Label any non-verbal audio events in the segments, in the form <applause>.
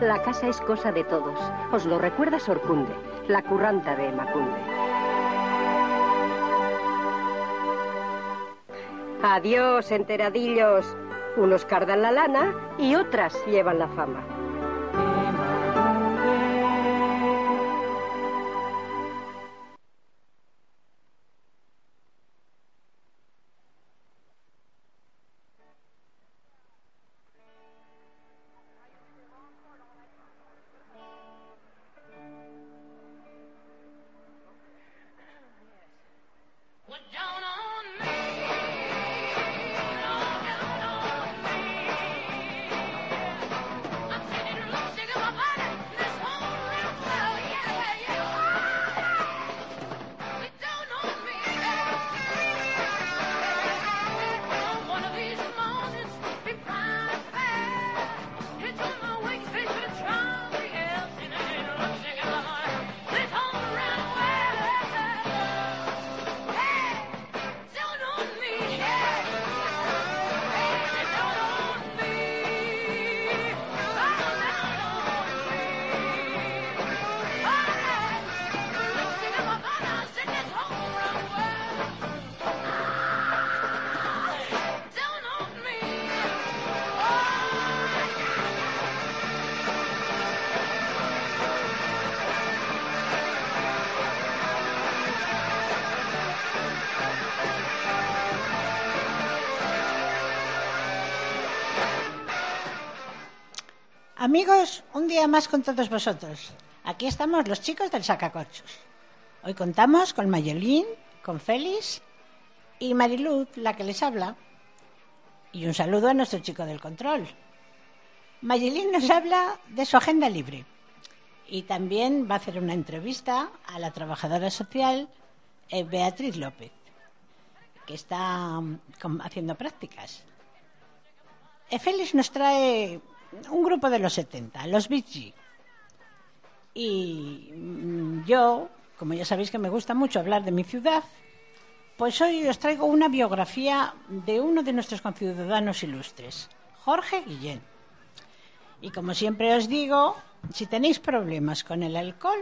La casa es cosa de todos. Os lo recuerda Sorcunde, la curranta de Macunde. Adiós, enteradillos. Unos cardan la lana y otras llevan la fama. Amigos, un día más con todos vosotros. Aquí estamos los chicos del Sacacorchos. Hoy contamos con Mayolín, con Félix y Mariluz, la que les habla. Y un saludo a nuestro chico del control. Mayolín nos habla de su agenda libre. Y también va a hacer una entrevista a la trabajadora social eh, Beatriz López, que está mm, haciendo prácticas. Eh, Félix nos trae un grupo de los 70, los Beach Y mm, yo, como ya sabéis que me gusta mucho hablar de mi ciudad, pues hoy os traigo una biografía de uno de nuestros conciudadanos ilustres, Jorge Guillén. Y como siempre os digo, si tenéis problemas con el alcohol,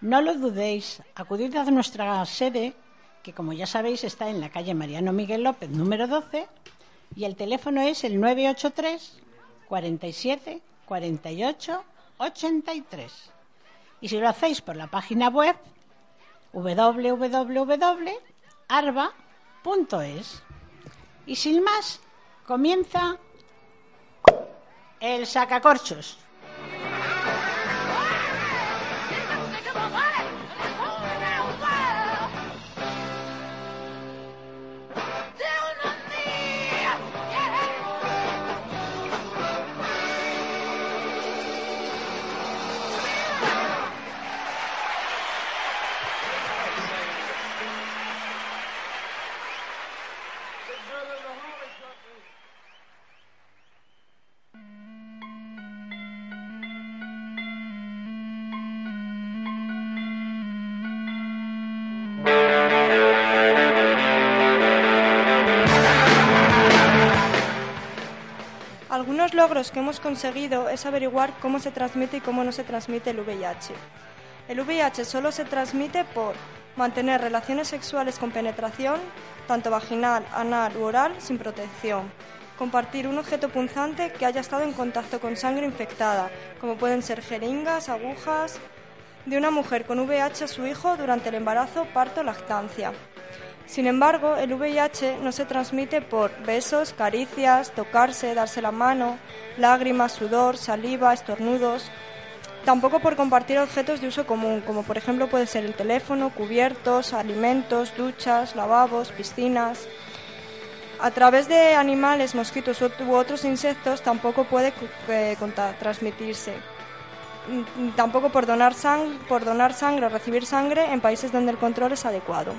no lo dudéis, acudid a nuestra sede, que como ya sabéis está en la calle Mariano Miguel López, número 12, y el teléfono es el 983 47 48 83. Y si lo hacéis por la página web www.arba.es. Y sin más, comienza el sacacorchos. Logros que hemos conseguido es averiguar cómo se transmite y cómo no se transmite el VIH. El VIH solo se transmite por mantener relaciones sexuales con penetración, tanto vaginal, anal u oral, sin protección. Compartir un objeto punzante que haya estado en contacto con sangre infectada, como pueden ser jeringas, agujas, de una mujer con VIH a su hijo durante el embarazo, parto, lactancia. Sin embargo, el VIH no se transmite por besos, caricias, tocarse, darse la mano, lágrimas, sudor, saliva, estornudos, tampoco por compartir objetos de uso común, como por ejemplo puede ser el teléfono, cubiertos, alimentos, duchas, lavabos, piscinas. A través de animales, mosquitos u otros insectos tampoco puede eh, transmitirse. mm, tampoco por donar, por donar sangre o recibir sangre en países donde el control es adecuado.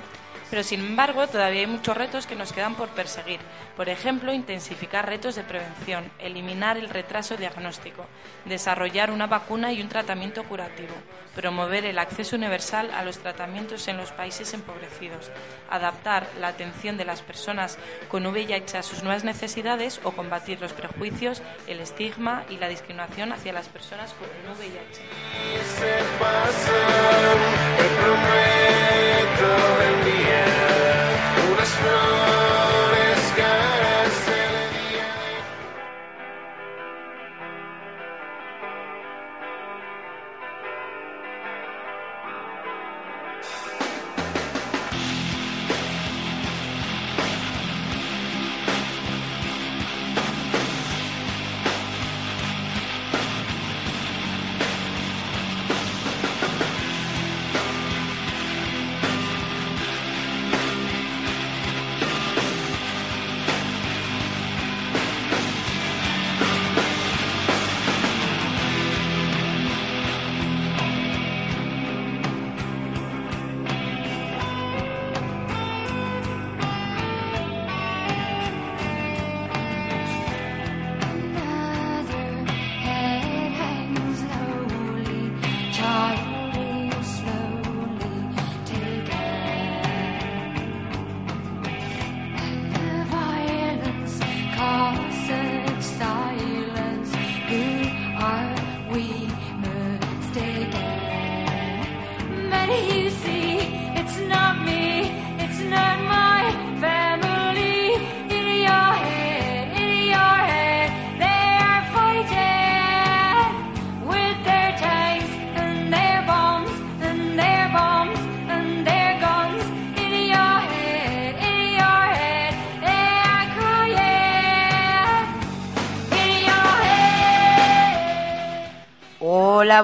Pero sin embargo, todavía hay muchos retos que nos quedan por perseguir. Por ejemplo, intensificar retos de prevención, eliminar el retraso diagnóstico, desarrollar una vacuna y un tratamiento curativo, promover el acceso universal a los tratamientos en los países empobrecidos, adaptar la atención de las personas con VIH a sus nuevas necesidades o combatir los prejuicios, el estigma y la discriminación hacia las personas con VIH. tornen bien unes flores que ara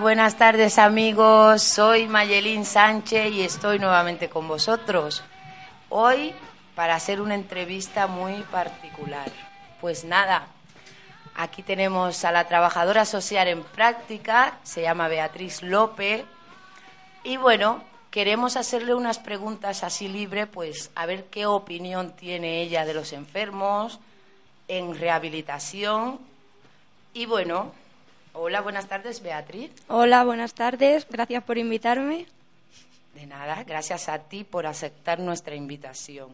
Buenas tardes amigos. Soy Mayelín Sánchez y estoy nuevamente con vosotros. Hoy para hacer una entrevista muy particular. Pues nada, aquí tenemos a la trabajadora social en práctica, se llama Beatriz López. Y bueno, queremos hacerle unas preguntas así libre, pues a ver qué opinión tiene ella de los enfermos en rehabilitación. Y bueno, Hola, buenas tardes, Beatriz. Hola, buenas tardes. Gracias por invitarme. De nada, gracias a ti por aceptar nuestra invitación.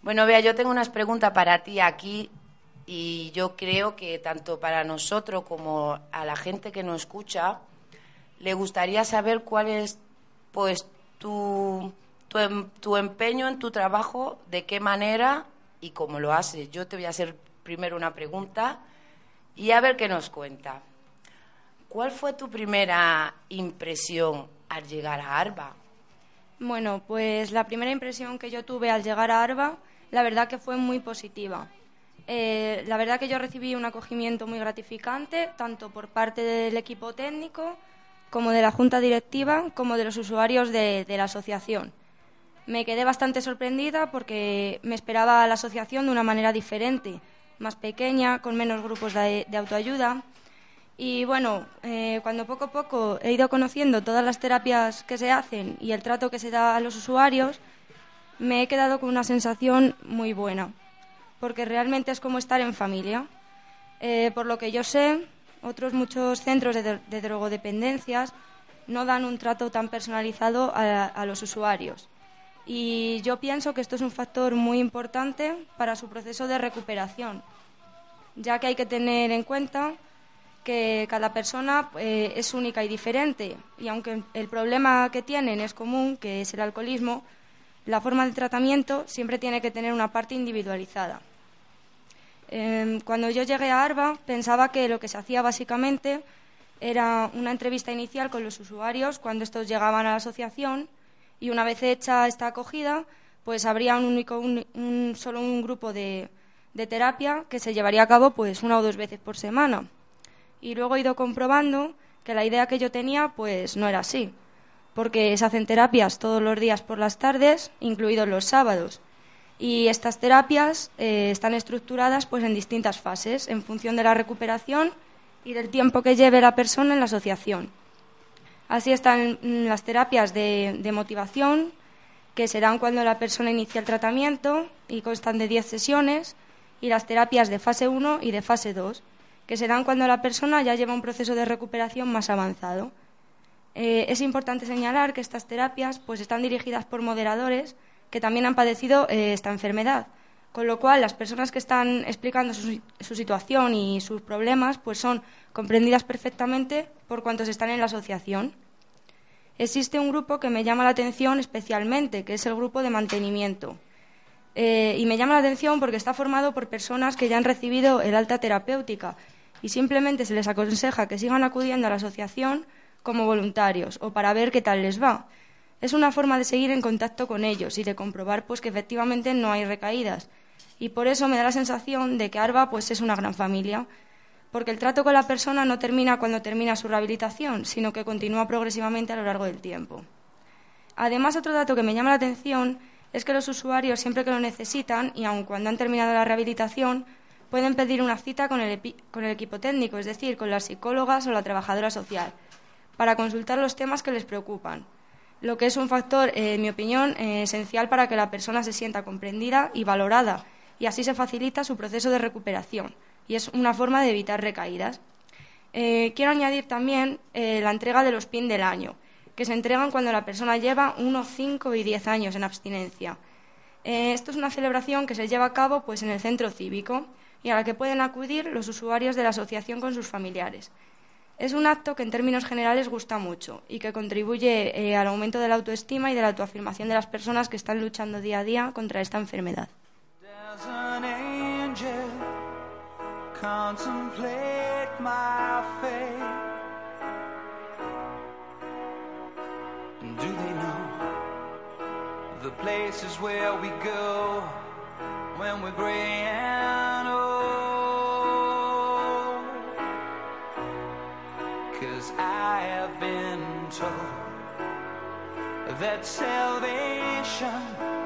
Bueno, Bea, yo tengo unas preguntas para ti aquí y yo creo que tanto para nosotros como a la gente que nos escucha le gustaría saber cuál es pues tu, tu, em, tu empeño en tu trabajo, de qué manera y cómo lo haces. Yo te voy a hacer primero una pregunta y a ver qué nos cuenta. ¿Cuál fue tu primera impresión al llegar a Arba? Bueno, pues la primera impresión que yo tuve al llegar a Arba, la verdad que fue muy positiva. Eh, la verdad que yo recibí un acogimiento muy gratificante, tanto por parte del equipo técnico, como de la junta directiva, como de los usuarios de, la asociación. Me quedé bastante sorprendida porque me esperaba la asociación de una manera diferente más pequeña, con menos grupos de, autoayuda. Y bueno, eh, cuando poco a poco he ido conociendo todas las terapias que se hacen y el trato que se da a los usuarios, me he quedado con una sensación muy buena, porque realmente es como estar en familia. Eh, por lo que yo sé, otros muchos centros de, drogodependencias no dan un trato tan personalizado a los usuarios. Y yo pienso que esto es un factor muy importante para su proceso de recuperación, ya que hay que tener en cuenta que cada persona eh, es única y diferente y aunque el problema que tienen es común, que es el alcoholismo, la forma de tratamiento siempre tiene que tener una parte individualizada. Em, cuando yo llegué a ARBA pensaba que lo que se hacía básicamente era una entrevista inicial con los usuarios cuando estos llegaban a la asociación y una vez hecha esta acogida, pues habría un único, un, solo un grupo de, terapia que se llevaría a cabo pues una o dos veces por semana. Y luego he ido comprobando que la idea que yo tenía pues no era así, porque se hacen terapias todos los días por las tardes, incluidos los sábados. Y estas terapias eh, están estructuradas pues en distintas fases, en función de la recuperación y del tiempo que lleve la persona en la asociación. Así están las terapias de, motivación, que serán cuando la persona inicia el tratamiento y constan de 10 sesiones, y las terapias de fase 1 y de fase 2, que serán cuando la persona ya lleva un proceso de recuperación más avanzado. Eh, es importante señalar que estas terapias pues, están dirigidas por moderadores que también han padecido eh, esta enfermedad, con lo cual las personas que están explicando su, situación y sus problemas pues, son comprendidas perfectamente por cuantos están en la asociación. Existe un grupo que me llama la atención especialmente, que es el grupo de mantenimiento. Eh, y me llama la atención porque está formado por personas que ya han recibido el alta terapéutica y simplemente se les aconseja que sigan acudiendo a la asociación como voluntarios o para ver qué tal les va. Es una forma de seguir en contacto con ellos y de comprobar pues que efectivamente no hay recaídas. Y por eso me da la sensación de que ARBA pues es una gran familia, porque el trato con la persona no termina cuando termina su rehabilitación, sino que continúa progresivamente a lo largo del tiempo. Además, otro dato que me llama la atención es que los usuarios, siempre que lo necesitan, y aun cuando han terminado la rehabilitación, pueden pedir una cita con el, equipo técnico, es decir, con las psicólogas o la trabajadora social, para consultar los temas que les preocupan, lo que es un factor, eh, en mi opinión, eh, esencial para que la persona se sienta comprendida y valorada, y así se facilita su proceso de recuperación, y es una forma de evitar recaídas. Eh, quiero añadir también la entrega de los PIN del año que se entregan cuando la persona lleva unos 5 y 10 años en abstinencia. Eh, esto es una celebración que se lleva a cabo pues, en el centro cívico y a la que pueden acudir los usuarios de la asociación con sus familiares. Es un acto que en términos generales gusta mucho y que contribuye eh, al aumento de la autoestima y de la autoafirmación de las personas que están luchando día a día contra esta enfermedad. Do they know the places where we go when we're gray and old? Cause I have been told that salvation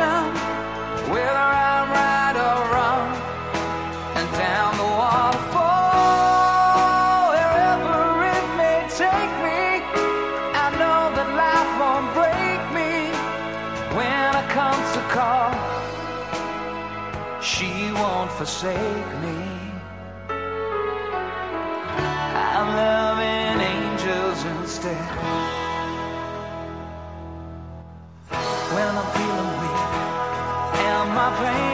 affection, whether I'm right or wrong, and down the waterfall, wherever it may take me. I know that life won't break me when I come to call. She won't forsake me. And my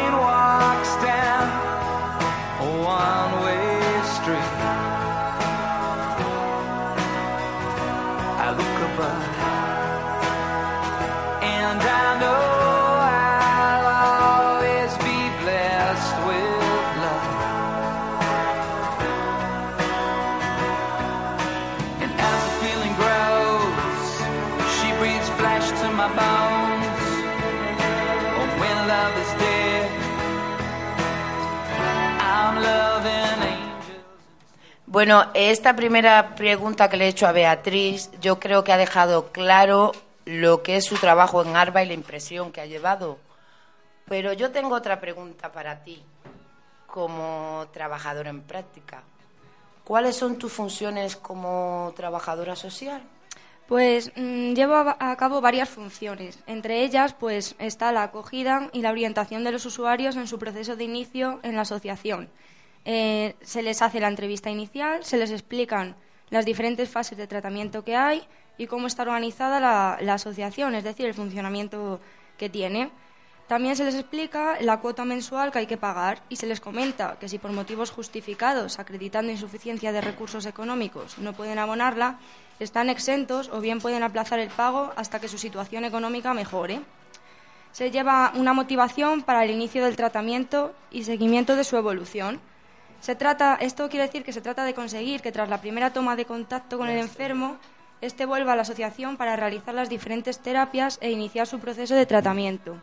Bueno, esta primera pregunta que le he hecho a Beatriz, yo creo que ha dejado claro lo que es su trabajo en ARBA y la impresión que ha llevado. Pero yo tengo otra pregunta para ti, como trabajadora en práctica. ¿Cuáles son tus funciones como trabajadora social? Pues mm, llevo a, a cabo varias funciones. Entre ellas, pues está la acogida y la orientación de los usuarios en su proceso de inicio en la asociación. Eh, se les hace la entrevista inicial, se les explican las diferentes fases de tratamiento que hay y cómo está organizada la, la asociación, es decir, el funcionamiento que tiene. También se les explica la cuota mensual que hay que pagar y se les comenta que si por motivos justificados, acreditando insuficiencia de recursos económicos, no pueden abonarla, están exentos o bien pueden aplazar el pago hasta que su situación económica mejore. Se lleva una motivación para el inicio del tratamiento y seguimiento de su evolución. Se trata, esto quiere decir que se trata de conseguir que tras la primera toma de contacto con el enfermo, éste vuelva a la asociación para realizar las diferentes terapias e iniciar su proceso de tratamiento.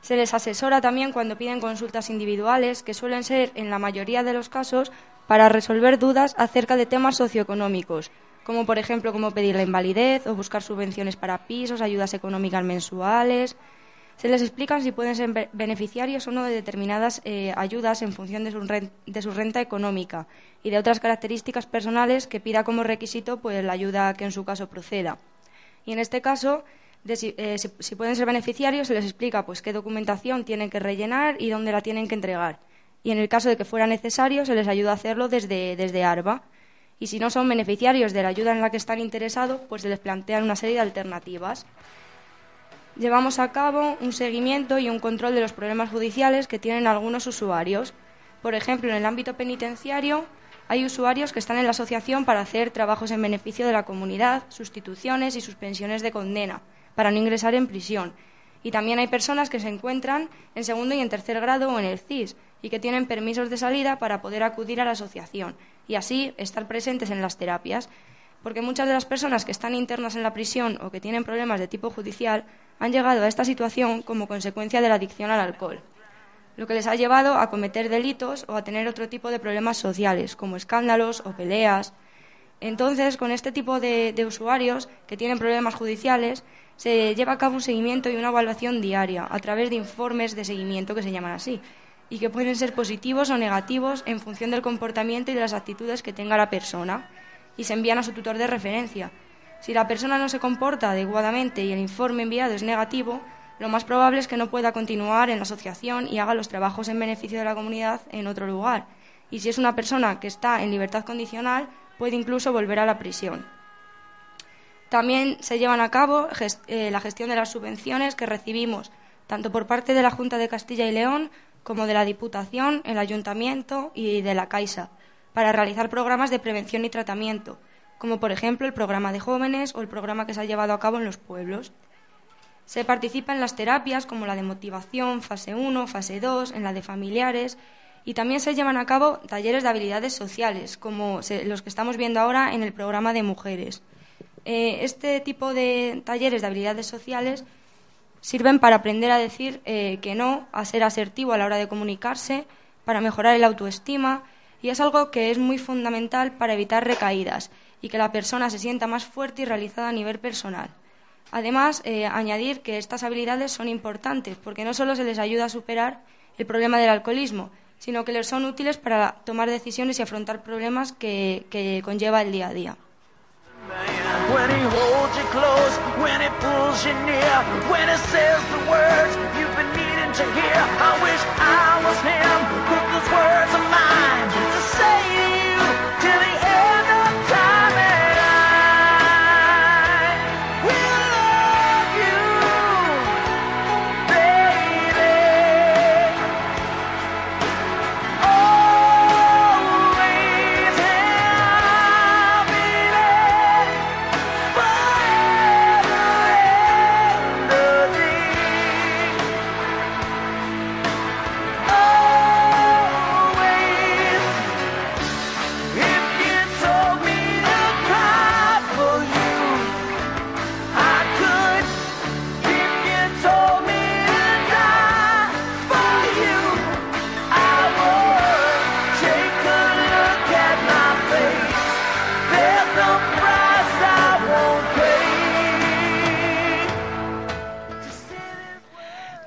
Se les asesora también cuando piden consultas individuales, que suelen ser, en la mayoría de los casos, para resolver dudas acerca de temas socioeconómicos, como por ejemplo cómo pedir la invalidez o buscar subvenciones para pisos, ayudas económicas mensuales. Se les explican si pueden ser be- beneficiarios o no de determinadas eh, ayudas en función de su, renta económica y de otras características personales que pida como requisito pues, la ayuda que en su caso proceda. Y en este caso, eh, si pueden ser beneficiarios, se les explica pues, qué documentación tienen que rellenar y dónde la tienen que entregar. Y en el caso de que fuera necesario, se les ayuda a hacerlo desde, desde ARBA. Y si no son beneficiarios de la ayuda en la que están interesados, pues se les plantean una serie de alternativas. Llevamos a cabo un seguimiento y un control de los problemas judiciales que tienen algunos usuarios. Por ejemplo, en el ámbito penitenciario hay usuarios que están en la asociación para hacer trabajos en beneficio de la comunidad, sustituciones y suspensiones de condena, para no ingresar en prisión. Y también hay personas que se encuentran en segundo y en tercer grado o en el CIS y que tienen permisos de salida para poder acudir a la asociación y así estar presentes en las terapias porque muchas de las personas que están internas en la prisión o que tienen problemas de tipo judicial han llegado a esta situación como consecuencia de la adicción al alcohol, lo que les ha llevado a cometer delitos o a tener otro tipo de problemas sociales, como escándalos o peleas. Entonces, con este tipo de, de usuarios que tienen problemas judiciales, se lleva a cabo un seguimiento y una evaluación diaria a través de informes de seguimiento que se llaman así, y que pueden ser positivos o negativos en función del comportamiento y de las actitudes que tenga la persona y se envían a su tutor de referencia. Si la persona no se comporta adecuadamente y el informe enviado es negativo, lo más probable es que no pueda continuar en la asociación y haga los trabajos en beneficio de la comunidad en otro lugar. Y si es una persona que está en libertad condicional, puede incluso volver a la prisión. También se llevan a cabo eh, la gestión de las subvenciones que recibimos tanto por parte de la Junta de Castilla y León como de la Diputación, el Ayuntamiento y de la Caixa, para realizar programas de prevención y tratamiento, como por ejemplo el programa de jóvenes o el programa que se ha llevado a cabo en los pueblos. Se participa en las terapias como la de motivación, fase 1, fase 2, en la de familiares y también se llevan a cabo talleres de habilidades sociales, como los que estamos viendo ahora en el programa de mujeres. Eh, este tipo de talleres de habilidades sociales sirven para aprender a decir eh, que no, a ser asertivo a la hora de comunicarse, para mejorar el autoestima y es algo que es muy fundamental para evitar recaídas y que la persona se sienta más fuerte y realizada a nivel personal. Además, eh, añadir que estas habilidades son importantes porque no solo se les ayuda a superar el problema del alcoholismo, sino que les son útiles para tomar decisiones y afrontar problemas que, que conlleva el día a día. I wish I was him, those words mine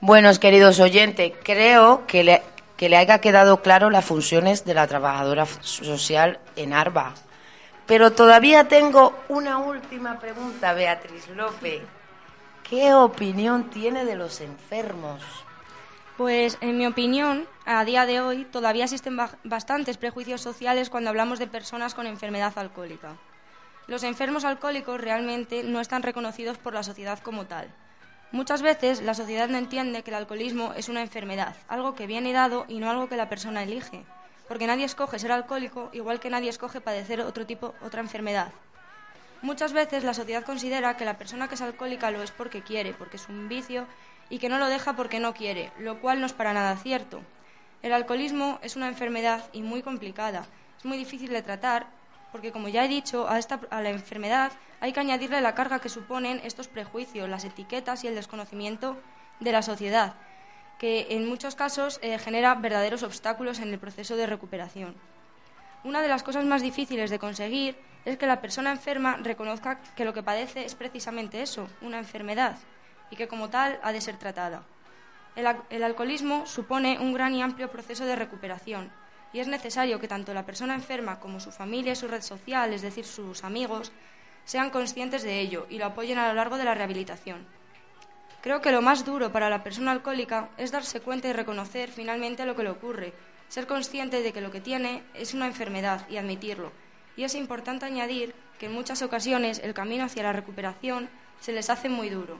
Buenos queridos oyentes, creo que le, que le haya quedado claro las funciones de la trabajadora social en ARBA. Pero todavía tengo una última pregunta, Beatriz López. ¿Qué opinión tiene de los enfermos? Pues, en mi opinión, a día de hoy todavía existen ba- bastantes prejuicios sociales cuando hablamos de personas con enfermedad alcohólica. Los enfermos alcohólicos realmente no están reconocidos por la sociedad como tal. Muchas veces la sociedad no entiende que el alcoholismo es una enfermedad, algo que viene dado y no algo que la persona elige, porque nadie escoge ser alcohólico igual que nadie escoge padecer otro tipo, otra enfermedad. Muchas veces la sociedad considera que la persona que es alcohólica lo es porque quiere, porque es un vicio y que no lo deja porque no quiere, lo cual no es para nada cierto. El alcoholismo es una enfermedad y muy complicada. Es muy difícil de tratar porque, como ya he dicho, a, esta, a la enfermedad hay que añadirle la carga que suponen estos prejuicios, las etiquetas y el desconocimiento de la sociedad, que en muchos casos eh, genera verdaderos obstáculos en el proceso de recuperación. Una de las cosas más difíciles de conseguir es que la persona enferma reconozca que lo que padece es precisamente eso, una enfermedad, y que como tal ha de ser tratada. El, al- el alcoholismo supone un gran y amplio proceso de recuperación y es necesario que tanto la persona enferma como su familia y su red social, es decir, sus amigos, sean conscientes de ello y lo apoyen a lo largo de la rehabilitación. Creo que lo más duro para la persona alcohólica es darse cuenta y reconocer finalmente lo que le ocurre, ser consciente de que lo que tiene es una enfermedad y admitirlo. Y es importante añadir que en muchas ocasiones el camino hacia la recuperación se les hace muy duro.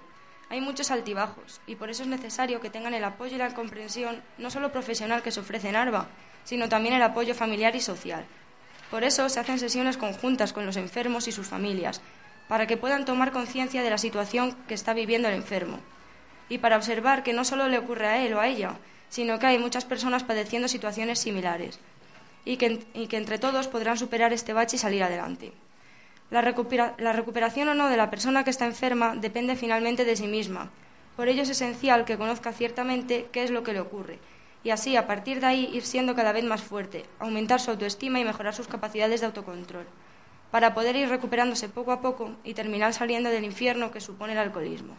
Hay muchos altibajos y por eso es necesario que tengan el apoyo y la comprensión no solo profesional que se ofrece en ARBA, sino también el apoyo familiar y social. Por eso se hacen sesiones conjuntas con los enfermos y sus familias, para que puedan tomar conciencia de la situación que está viviendo el enfermo y para observar que no solo le ocurre a él o a ella, sino que hay muchas personas padeciendo situaciones similares y que, y que entre todos podrán superar este bache y salir adelante. La, recupera- la recuperación o no de la persona que está enferma depende finalmente de sí misma. Por ello es esencial que conozca ciertamente qué es lo que le ocurre y así, a partir de ahí, ir siendo cada vez más fuerte, aumentar su autoestima y mejorar sus capacidades de autocontrol, para poder ir recuperándose poco a poco y terminar saliendo del infierno que supone el alcoholismo.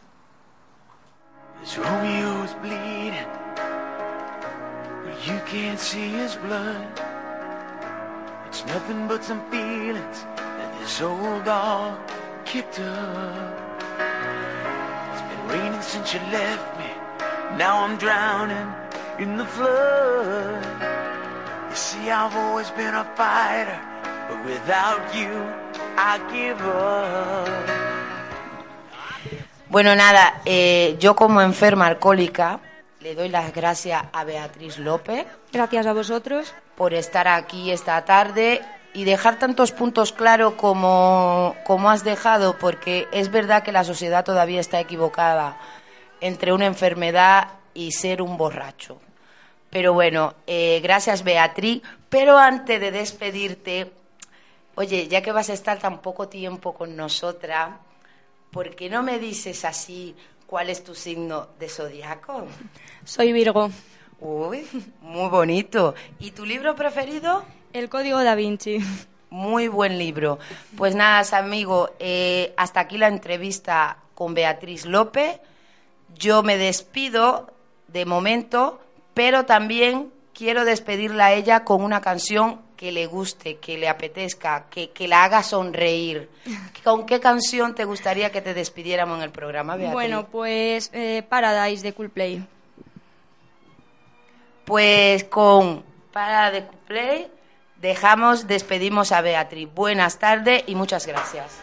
As Romeo's bleeding, but you can't see his blood. It's nothing but some feelings that this old dog kicked up. It's been raining since you left me. Now I'm drowning in the flood. You see, I've always been a fighter, but without you, I give up. Bueno, nada, eh, yo como enferma alcohólica le doy las gracias a Beatriz López Gracias a vosotros. por estar aquí esta tarde y dejar tantos puntos claros como, como has dejado, porque es verdad que la sociedad todavía está equivocada entre una enfermedad y ser un borracho. Pero bueno, eh, gracias Beatriz. Pero antes de despedirte, oye, ya que vas a estar tan poco tiempo con nosotras, ¿por qué no me dices así cuál es tu signo de zodiaco? Soy Virgo. Uy, <laughs> muy bonito. ¿Y tu libro preferido? El Código da Vinci. Muy buen libro. Pues nada, amigo, eh, hasta aquí la entrevista con Beatriz López. Yo me despido de momento, pero también quiero despedirla a ella con una canción que le guste, que le apetezca, que, que la haga sonreír. <laughs> ¿Con qué canción te gustaría que te despidiéramos en el programa, Beatriz? Bueno, pues eh, Paradise de Coolplay. Pues con para de play dejamos, despedimos a Beatriz. Buenas tardes y muchas gracias.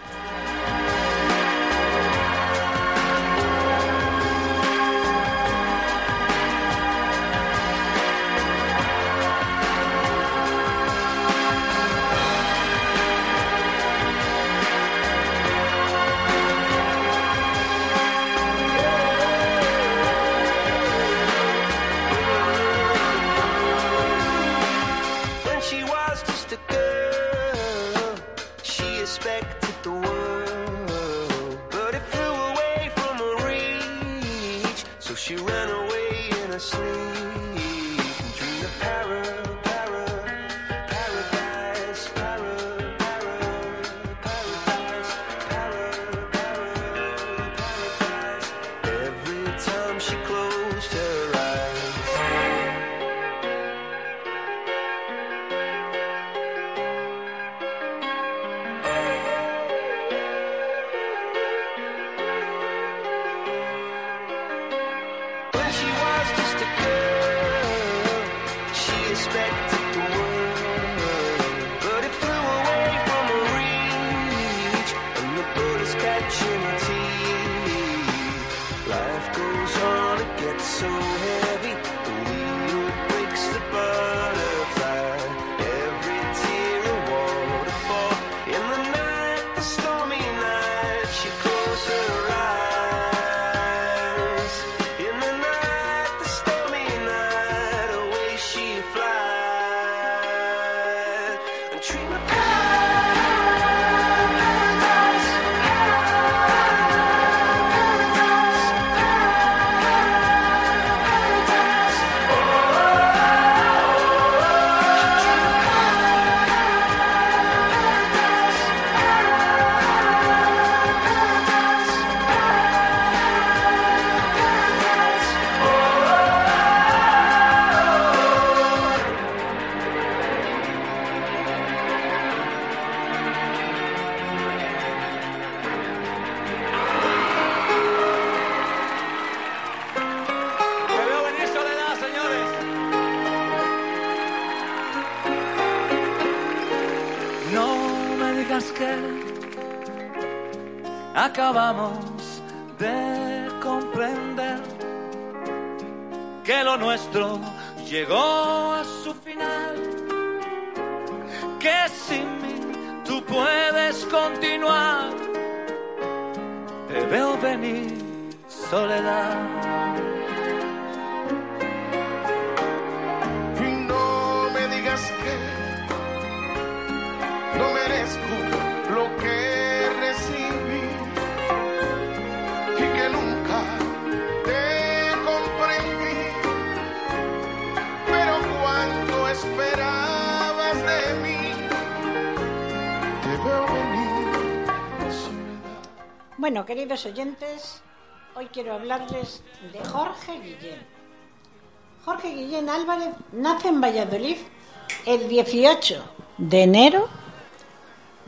so Bueno, queridos oyentes, hoy quiero hablarles de Jorge Guillén. Jorge Guillén Álvarez nace en Valladolid el 18 de enero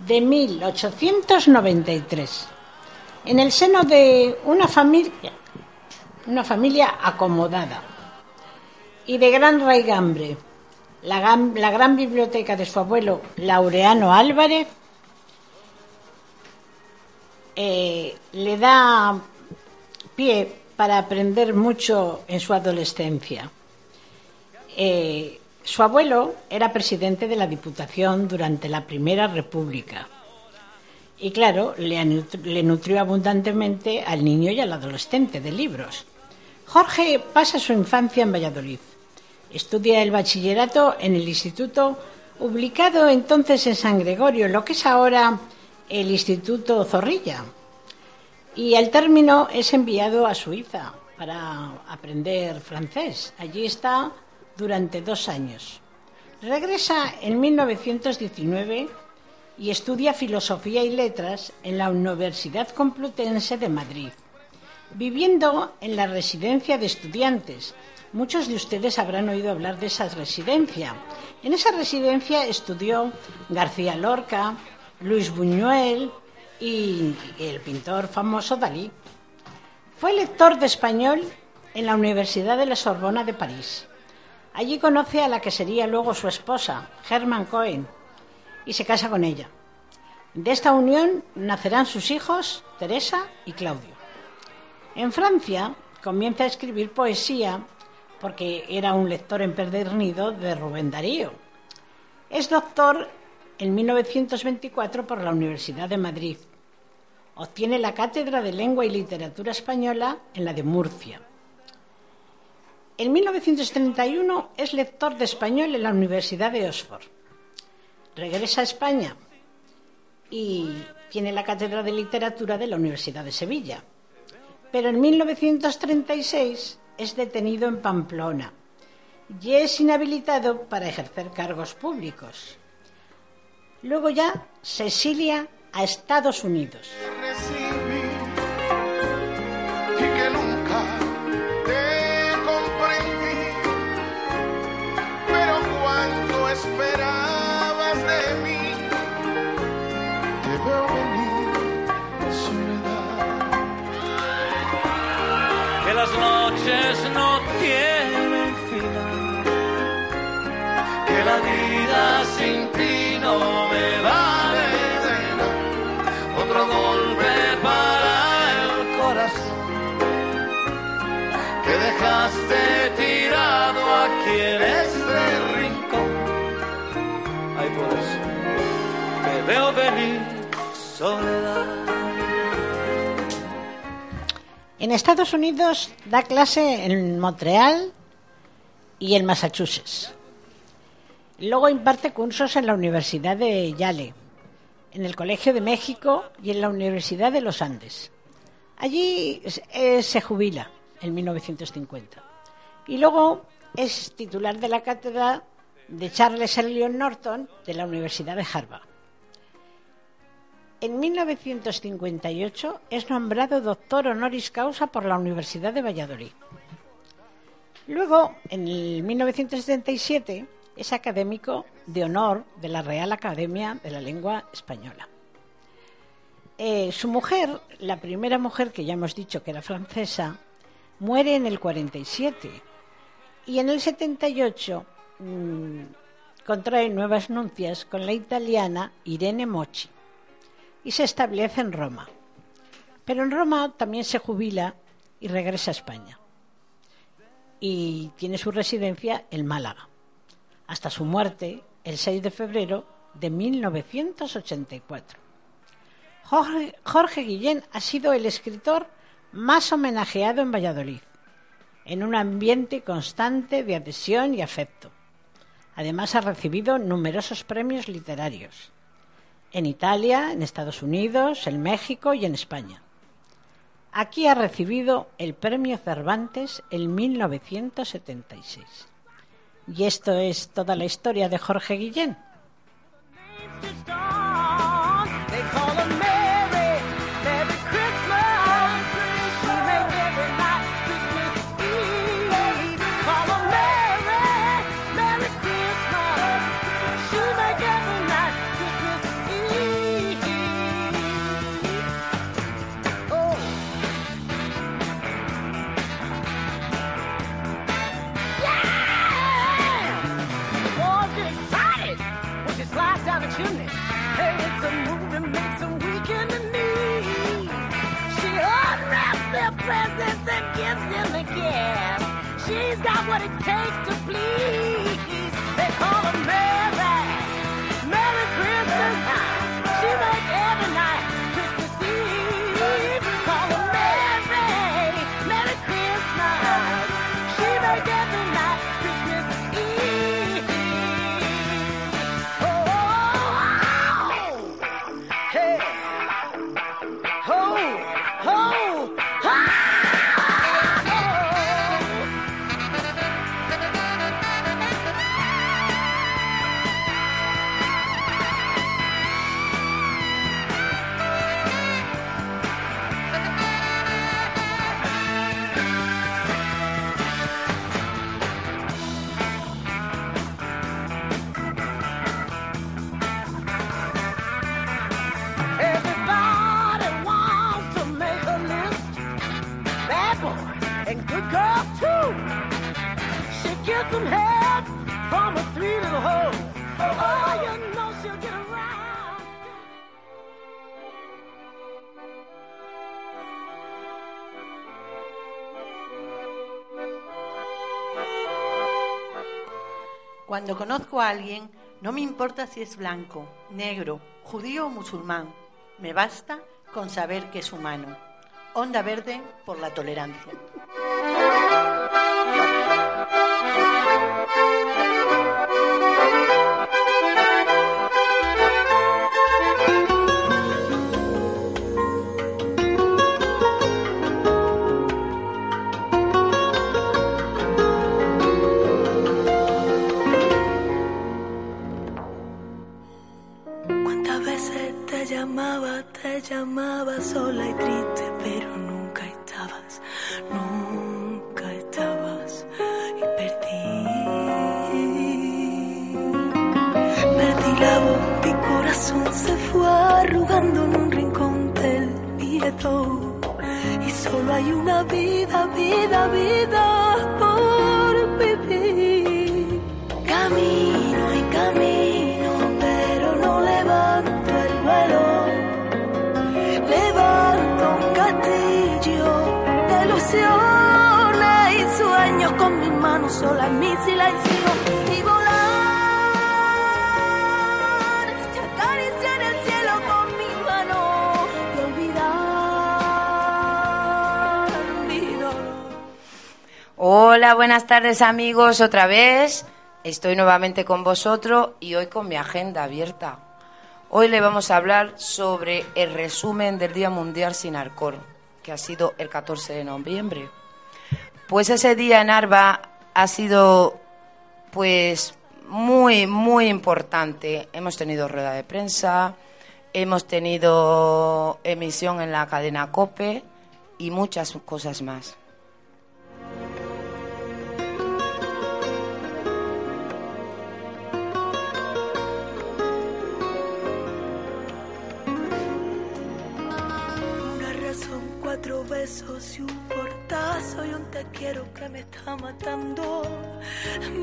de 1893, en el seno de una familia, una familia acomodada y de gran raigambre. La, la gran biblioteca de su abuelo Laureano Álvarez eh, le da pie para aprender mucho en su adolescencia. Eh, su abuelo era presidente de la Diputación durante la Primera República. Y claro, le, nutrió abundantemente al niño y al adolescente de libros. Jorge pasa su infancia en Valladolid. Estudia el bachillerato en el instituto ubicado entonces en San Gregorio, lo que es ahora el Instituto Zorrilla. Y al término es enviado a Suiza para aprender francés. Allí está durante dos años. Regresa en 1919 y estudia Filosofía y Letras en la Universidad Complutense de Madrid, viviendo en la residencia de estudiantes. Muchos de ustedes habrán oído hablar de esa residencia. En esa residencia estudió García Lorca, Luis Buñuel y el pintor famoso Dalí. Fue lector de español en la Universidad de la Sorbona de París. Allí conoce a la que sería luego su esposa, Herman Cohen, y se casa con ella. De esta unión nacerán sus hijos, Teresa y Claudio. En Francia comienza a escribir poesía porque era un lector empedernido de Rubén Darío. Es doctor en 1924 por la Universidad de Madrid. Obtiene la cátedra de Lengua y Literatura Española en la de Murcia. En 1931 es lector de español en la Universidad de Oxford. Regresa a España y tiene la cátedra de literatura de la Universidad de Sevilla. Pero en 1936 es detenido en Pamplona y es inhabilitado para ejercer cargos públicos. Luego ya se exilia a Estados Unidos. recibí y que nunca te comprendí. Pero cuánto esperabas de mí, te veo venir, soledad. que las noches no tienen final, que la vida sin ti no me vale de nada. Otro golpe para el corazón que dejaste tirado aquí en este rincón. Ay, por eso te veo venir, soledad. En Estados Unidos da clase en Montreal y en Massachusetts. Luego imparte cursos en la Universidad de Yale, en el Colegio de México y en la Universidad de los Andes. Allí eh, se jubila en 1950. Y luego es titular de la cátedra de Charles Eliot Norton de la Universidad de Harvard. En 1958 es nombrado doctor honoris causa por la Universidad de Valladolid. Luego, en el 1977, es académico de honor de la Real Academia de la Lengua Española. Eh, su mujer, la primera mujer que ya hemos dicho que era francesa, muere en el 47 y en el 78 mmm, contrae nuevas nupcias con la italiana Irene Mochi. y se establece en Roma. Pero en Roma también se jubila y regresa a España. Y tiene su residencia en Málaga, hasta su muerte el 6 de febrero de 1984. Jorge, Jorge Guillén ha sido el escritor más homenajeado en Valladolid, en un ambiente constante de adhesión y afecto. Además ha recibido numerosos premios literarios en Italia, en Estados Unidos, en México y en España. Aquí ha recibido el premio Cervantes en 1976. Y esto es toda la historia de Jorge Guillén. Please. Conozco a alguien, no me importa si es blanco, negro, judío o musulmán. Me basta con saber que es humano. Onda verde por la tolerancia. Solo hay una vida, vida, vida por vivir. Camino y camino, pero no levanto el vuelo. Levanto un castillo de ilusiones y sueños con mis manos sola en mi silencio Hola, buenas tardes amigos, otra vez. Estoy nuevamente con vosotros y hoy con mi agenda abierta. Hoy le vamos a hablar sobre el resumen del Día Mundial sin Alcohol, que ha sido el 14 de noviembre. Pues ese día en Arba ha sido pues muy, muy importante. Hemos tenido rueda de prensa, hemos tenido emisión en la cadena COPE y muchas cosas más. soy un te quiero que me está matando,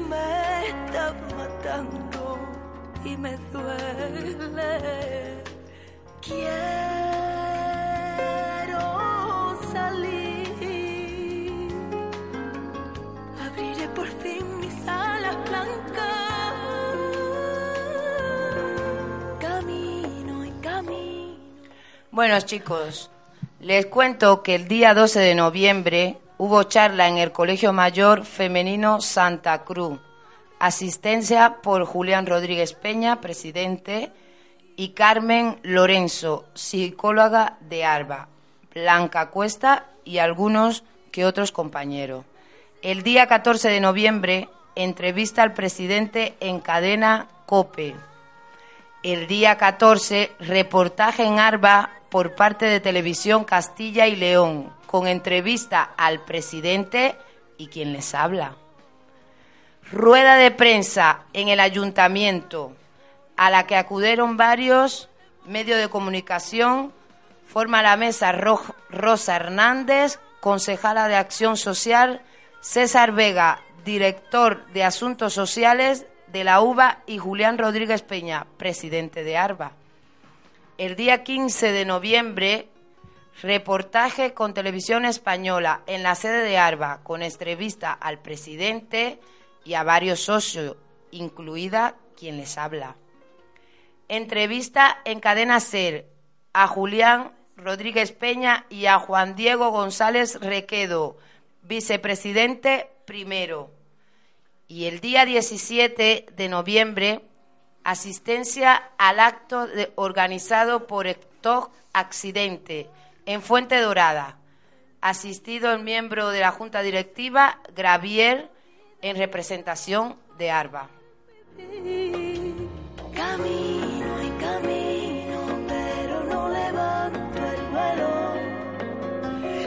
me está matando y me duele. Quiero salir, abriré por fin mis alas blancas. Camino y camino. Bueno, chicos. Les cuento que el día 12 de noviembre hubo charla en el Colegio Mayor Femenino Santa Cruz. Asistencia por Julián Rodríguez Peña, presidente, y Carmen Lorenzo, psicóloga de Arba, Blanca Cuesta y algunos que otros compañeros. El día 14 de noviembre, entrevista al presidente en cadena COPE. El día 14, reportaje en Arba por parte de Televisión Castilla y León, con entrevista al presidente y quien les habla. Rueda de prensa en el ayuntamiento, a la que acudieron varios medios de comunicación. Forma la mesa Ro- Rosa Hernández, concejala de Acción Social, César Vega, director de Asuntos Sociales de la UBA y Julián Rodríguez Peña, presidente de ARBA. El día 15 de noviembre, reportaje con Televisión Española en la sede de ARBA, con entrevista al presidente y a varios socios, incluida quien les habla. Entrevista en Cadena Ser a Julián Rodríguez Peña y a Juan Diego González Requedo, vicepresidente primero. Y el día 17 de noviembre, asistencia al acto organizado por Héctor Accidente en Fuente Dorada. Asistido el miembro de la Junta Directiva, Gravier, en representación de ARBA. Camino y camino, pero no levanto el vuelo.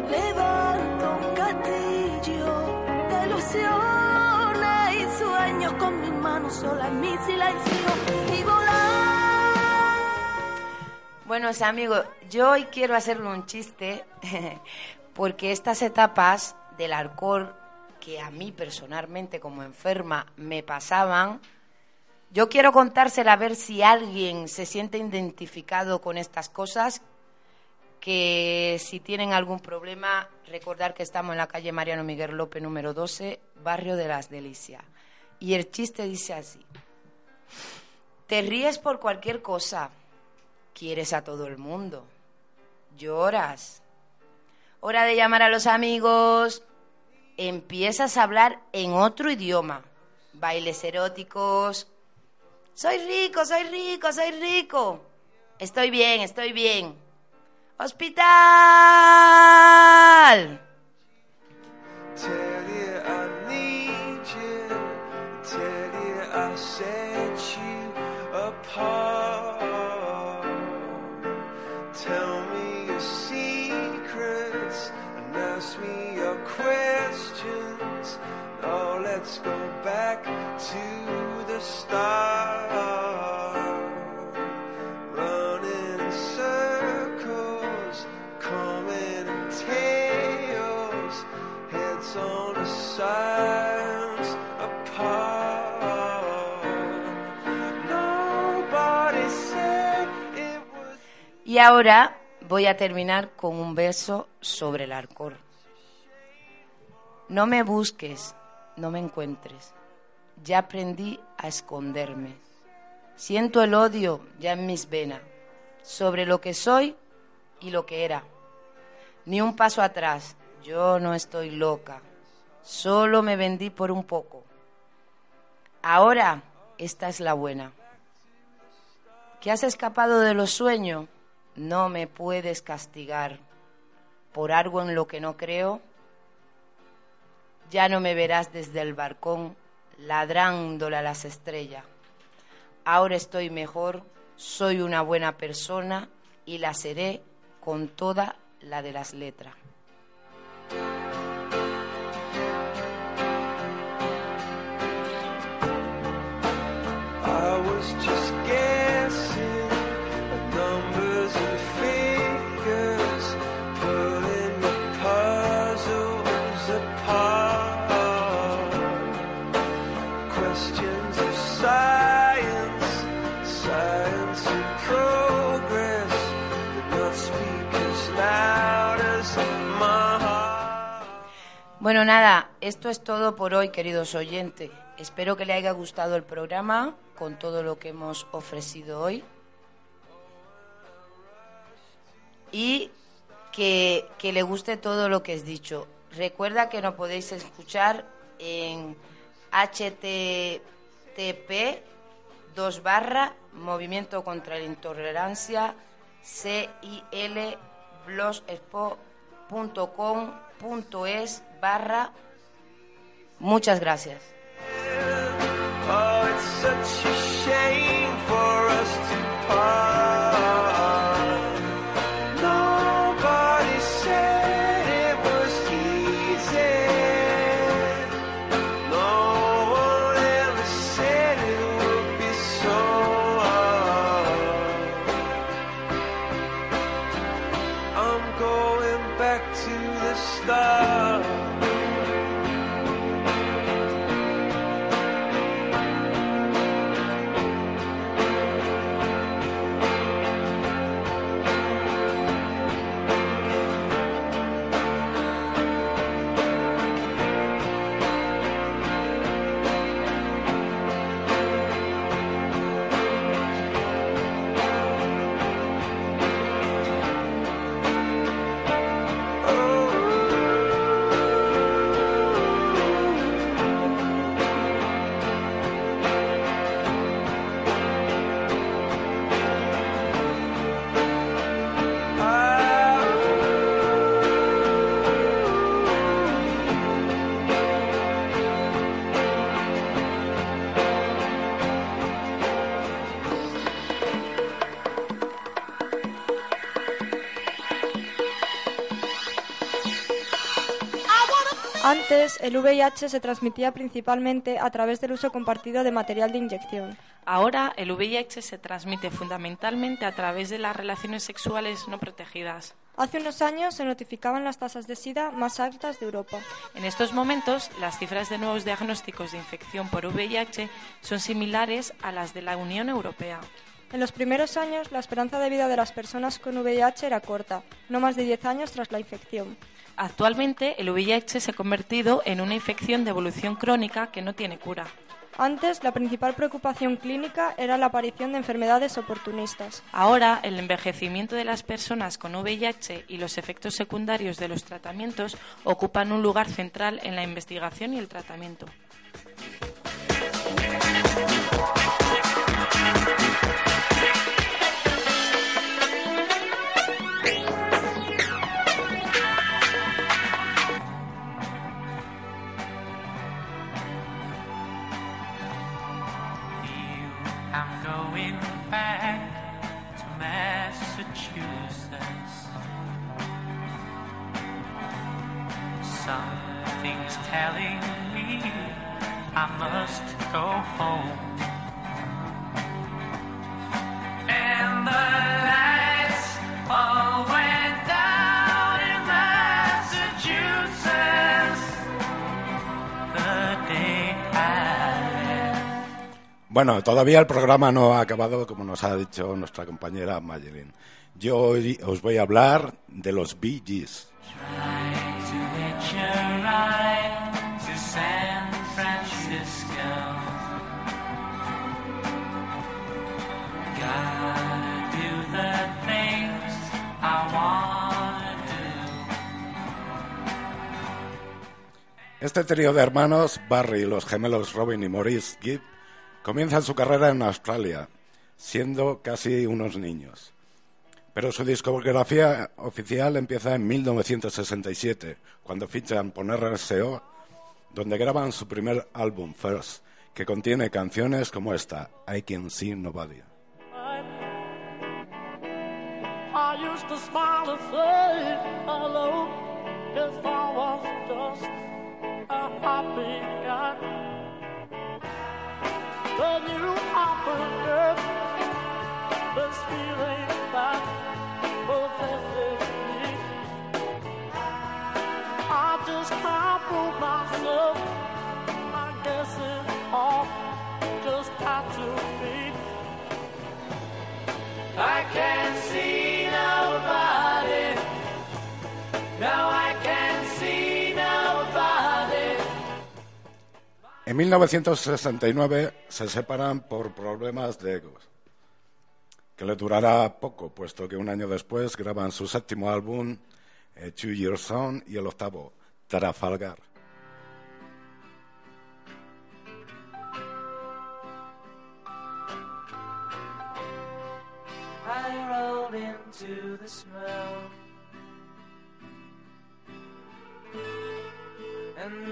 Levanto un castillo de ilusiones y sueños con mis manos solas, mi silencio y volar. Buenos amigos, yo hoy quiero hacerle un chiste <laughs> porque estas etapas del alcohol que a mí personalmente como enferma me pasaban, yo quiero contársela a ver si alguien se siente identificado con estas cosas, que si tienen algún problema, recordar que estamos en la calle Mariano Miguel López número 12, barrio de las Delicias. Y el chiste dice así, te ríes por cualquier cosa, quieres a todo el mundo, lloras. Hora de llamar a los amigos, empiezas a hablar en otro idioma, bailes eróticos. Soy rico, soy rico, soy rico. Estoy bien, estoy bien. Hospital. Let's go back to the. Y ahora voy a terminar con un beso sobre el alcohol. No me busques, no me encuentres. Ya aprendí a esconderme. Siento el odio ya en mis venas sobre lo que soy y lo que era. Ni un paso atrás. Yo no estoy loca. Solo me vendí por un poco. Ahora esta es la buena. ¿Que has escapado de los sueños? No me puedes castigar por algo en lo que no creo. Ya no me verás desde el balcón ladrándole a las estrellas. Ahora estoy mejor, soy una buena persona y la seré con toda la de las letras. Bueno, nada, esto es todo por hoy, queridos oyentes. Espero que le haya gustado el programa con todo lo que hemos ofrecido hoy. y que, que le guste todo lo que has dicho. Recuerda que nos podéis escuchar en http dos barra Movimiento contra la Intolerancia CIL blogspot.com.es barra Muchas gracias. Oh, Antes, el VIH se transmitía principalmente a través del uso compartido de material de inyección. Ahora, el VIH se transmite fundamentalmente a través de las relaciones sexuales no protegidas. Hace unos años se notificaban las tasas de SIDA más altas de Europa. En estos momentos, las cifras de nuevos diagnósticos de infección por VIH son similares a las de la Unión Europea. En los primeros años, la esperanza de vida de las personas con VIH era corta, no más de 10 años tras la infección. Actualmente, el VIH se ha convertido en una infección de evolución crónica que no tiene cura. Antes, la principal preocupación clínica era la aparición de enfermedades oportunistas. Ahora, el envejecimiento de las personas con VIH y los efectos secundarios de los tratamientos ocupan un lugar central en la investigación y el tratamiento. Bueno, todavía el programa no ha acabado, como nos ha dicho nuestra compañera Mayelin. Yo hoy os voy a hablar de los Bee Gees. Este trío de hermanos, Barry y los gemelos Robin y Maurice Gibb, comienzan su carrera en Australia, siendo casi unos niños. Pero su discografía oficial empieza en 1967, cuando fichan por RSO, donde graban su primer álbum, First, que contiene canciones como esta, I Can See Nobody. I used to smile and say hello if I was just a happy guy. The new often this feeling back. En 1969 se separan por problemas de egos. que le durará poco, puesto que un año después graban su séptimo álbum, eh, Two Years On, y el octavo, Trafalgar.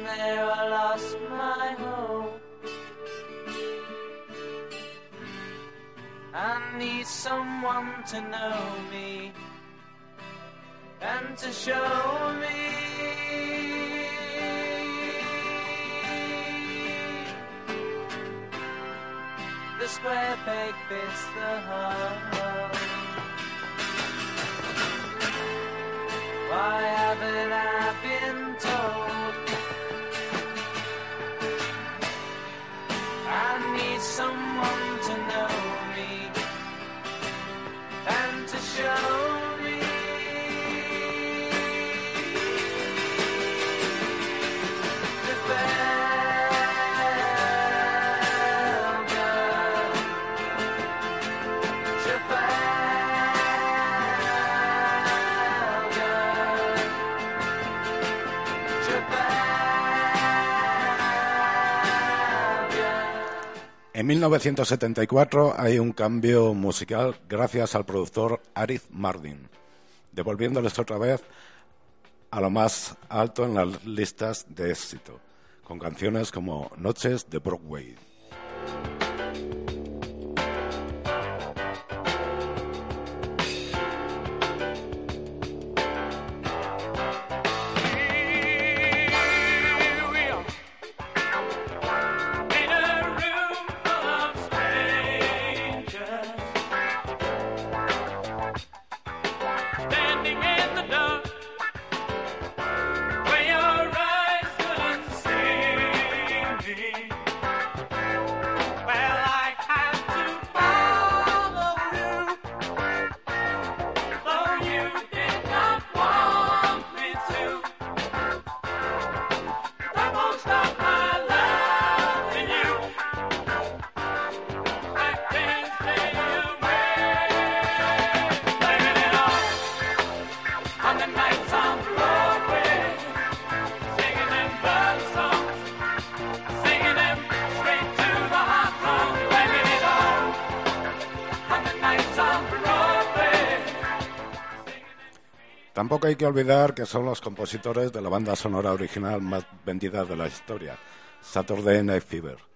There I lost my hope. I need someone to know me and to show me. The square peg fits the hole. Why haven't I been told? Show En 1974 hay un cambio musical gracias al productor Arif Mardin, devolviéndoles otra vez a lo más alto en las listas de éxito, con canciones como Noches de Broadway. Hay que olvidar que son los compositores de la banda sonora original más vendida de la historia, Saturday Night Fever.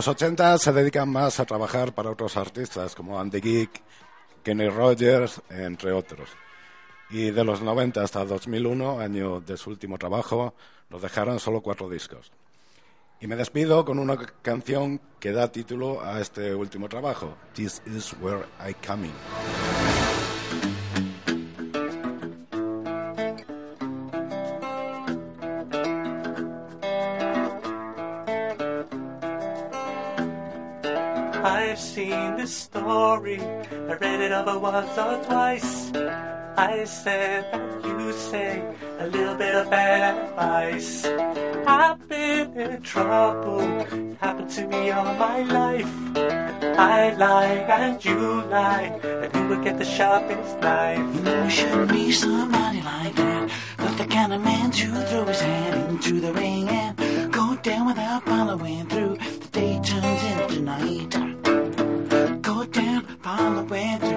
Los 80 se dedican más a trabajar para otros artistas como Andy Geek, Kenny Rogers, entre otros. Y de los 90 hasta 2001, año de su último trabajo, nos dejaron solo cuatro discos. Y me despido con una canción que da título a este último trabajo, This is Where I Come In. Seen story, I read it over once or twice. I said that you say a little bit of bad advice. I've been in trouble, it happened to me all my life. I lie and you lie, and who will get the sharpest knife? You know you shouldn't be somebody like that. Not the kind of man to throw his hand into the ring and go down without following through. The day turns into night. Down, following through.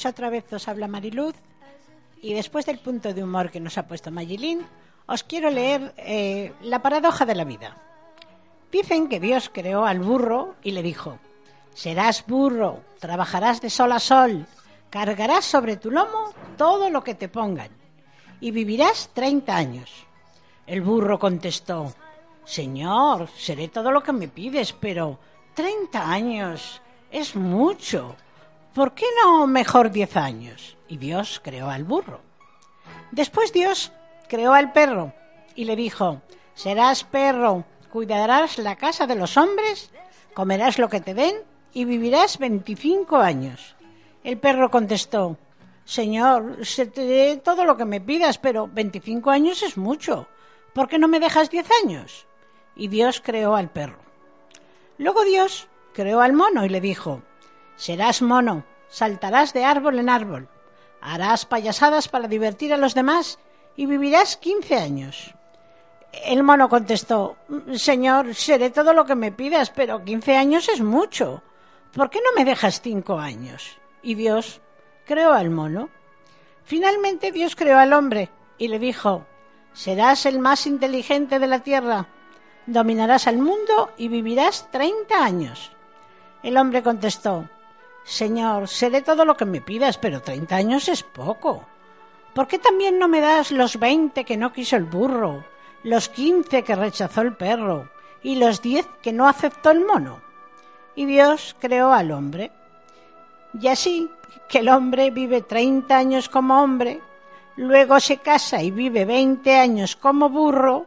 Pues otra vez os habla Mariluz y después del punto de humor que nos ha puesto Magilín, os quiero leer eh, la paradoja de la vida. Dicen que Dios creó al burro y le dijo, serás burro, trabajarás de sol a sol, cargarás sobre tu lomo todo lo que te pongan y vivirás 30 años. El burro contestó, Señor, seré todo lo que me pides, pero 30 años es mucho. ¿Por qué no mejor 10 años? Y Dios creó al burro. Después Dios creó al perro y le dijo, serás perro, cuidarás la casa de los hombres, comerás lo que te den y vivirás 25 años. El perro contestó, Señor, se te dé todo lo que me pidas, pero 25 años es mucho. ¿Por qué no me dejas 10 años? Y Dios creó al perro. Luego Dios creó al mono y le dijo, serás mono, saltarás de árbol en árbol, harás payasadas para divertir a los demás y vivirás 15 años. El mono contestó, Señor, seré todo lo que me pidas, pero 15 años es mucho. ¿Por qué no me dejas 5 años? Y Dios creó al mono. Finalmente Dios creó al hombre y le dijo, serás el más inteligente de la tierra, dominarás al mundo y vivirás 30 años. El hombre contestó, Señor, seré todo lo que me pidas, pero 30 años es poco. ¿Por qué también no me das los 20 que no quiso el burro, los 15 que rechazó el perro y los 10 que no aceptó el mono? Y Dios creó al hombre. Y así que el hombre vive 30 años como hombre, luego se casa y vive 20 años como burro,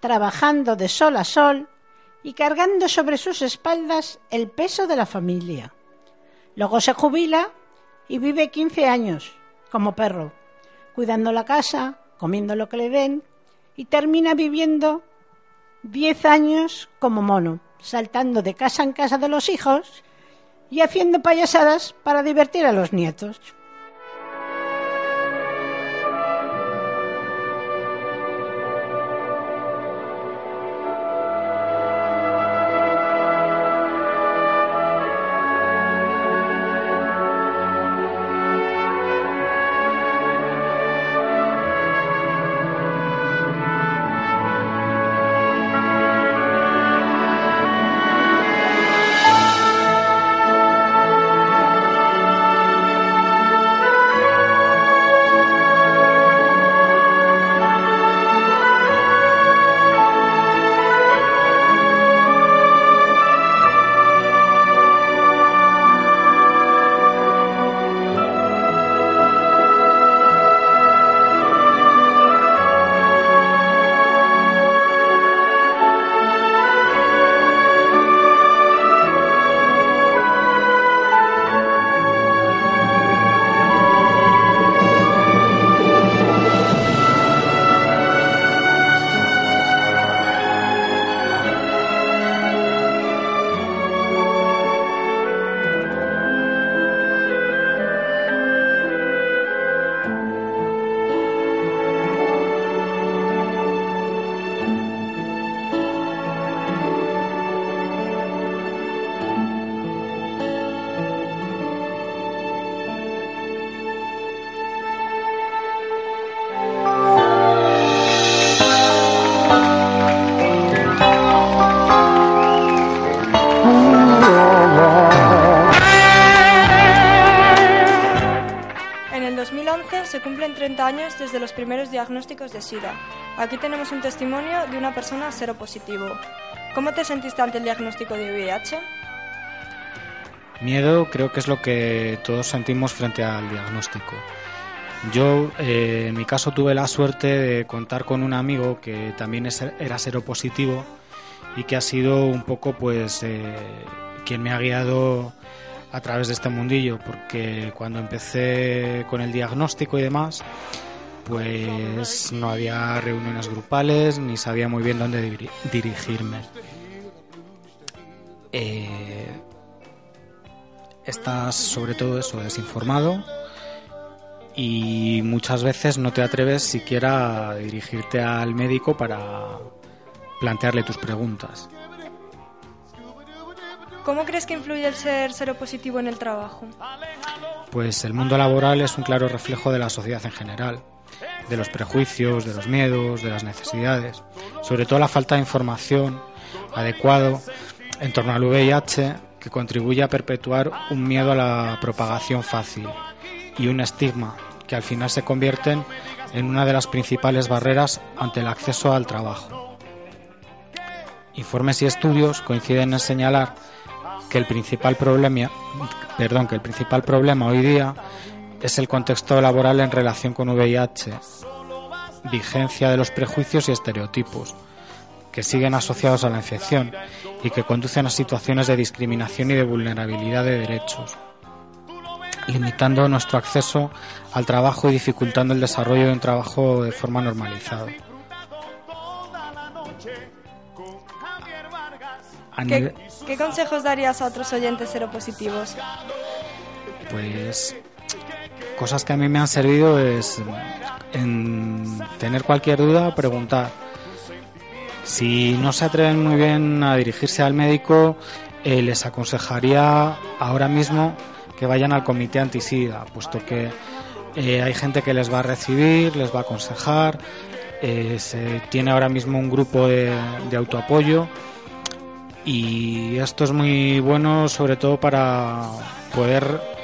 trabajando de sol a sol y cargando sobre sus espaldas el peso de la familia. Luego se jubila y vive 15 años como perro, cuidando la casa, comiendo lo que le den y termina viviendo 10 años como mono, saltando de casa en casa de los hijos y haciendo payasadas para divertir a los nietos. Desde los primeros diagnósticos de SIDA. Aquí tenemos un testimonio de una persona seropositivo. ¿Cómo te sentiste ante el diagnóstico de VIH? Miedo creo que es lo que todos sentimos frente al diagnóstico. Yo, eh, en mi caso, tuve la suerte de contar con un amigo que también era seropositivo y que ha sido un poco, pues, eh, quien me ha guiado a través de este mundillo, porque cuando empecé con el diagnóstico y demás, pues no había reuniones grupales ni sabía muy bien dónde diri- dirigirme. Eh, estás sobre todo eso desinformado y muchas veces no te atreves siquiera a dirigirte al médico para plantearle tus preguntas. ¿Cómo crees que influye el ser seropositivo en el trabajo? Pues el mundo laboral es un claro reflejo de la sociedad en general, de los prejuicios, de los miedos, de las necesidades, sobre todo la falta de información adecuado en torno al VIH que contribuye a perpetuar un miedo a la propagación fácil y un estigma que al final se convierten en una de las principales barreras ante el acceso al trabajo. Informes y estudios coinciden en señalar que el principal problema, perdón, que el principal problema hoy día es el contexto laboral en relación con VIH, vigencia de los prejuicios y estereotipos que siguen asociados a la infección y que conducen a situaciones de discriminación y de vulnerabilidad de derechos, limitando nuestro acceso al trabajo y dificultando el desarrollo de un trabajo de forma normalizada. A ¿Qué, nivel- qué consejos darías a otros oyentes seropositivos? pues cosas que a mí me han servido es en tener cualquier duda preguntar. Si no se atreven muy bien a dirigirse al médico eh, les aconsejaría ahora mismo que vayan al comité antisida puesto que eh, hay gente que les va a recibir les va a aconsejar eh, se tiene ahora mismo un grupo de, de autoapoyo y esto es muy bueno sobre todo para poder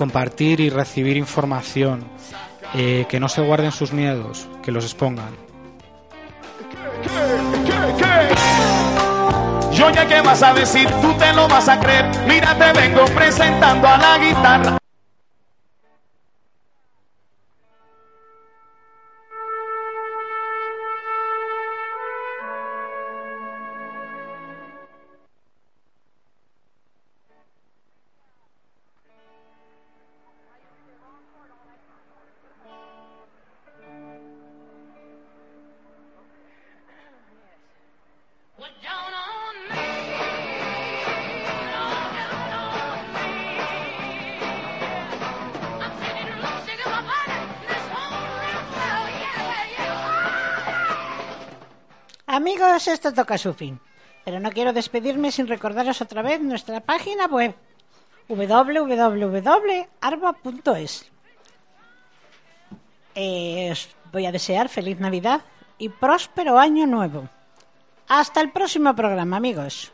compartir y recibir información, eh, que no se guarden sus miedos, que los expongan. Yo ya qué vas a decir, tú te lo vas a creer. Mira, te vengo presentando a la guitarra. Esto toca su fin. Pero no quiero despedirme sin recordaros otra vez nuestra página web www.arba.es. Eh, os voy a desear feliz Navidad y próspero año nuevo. Hasta el próximo programa, amigos.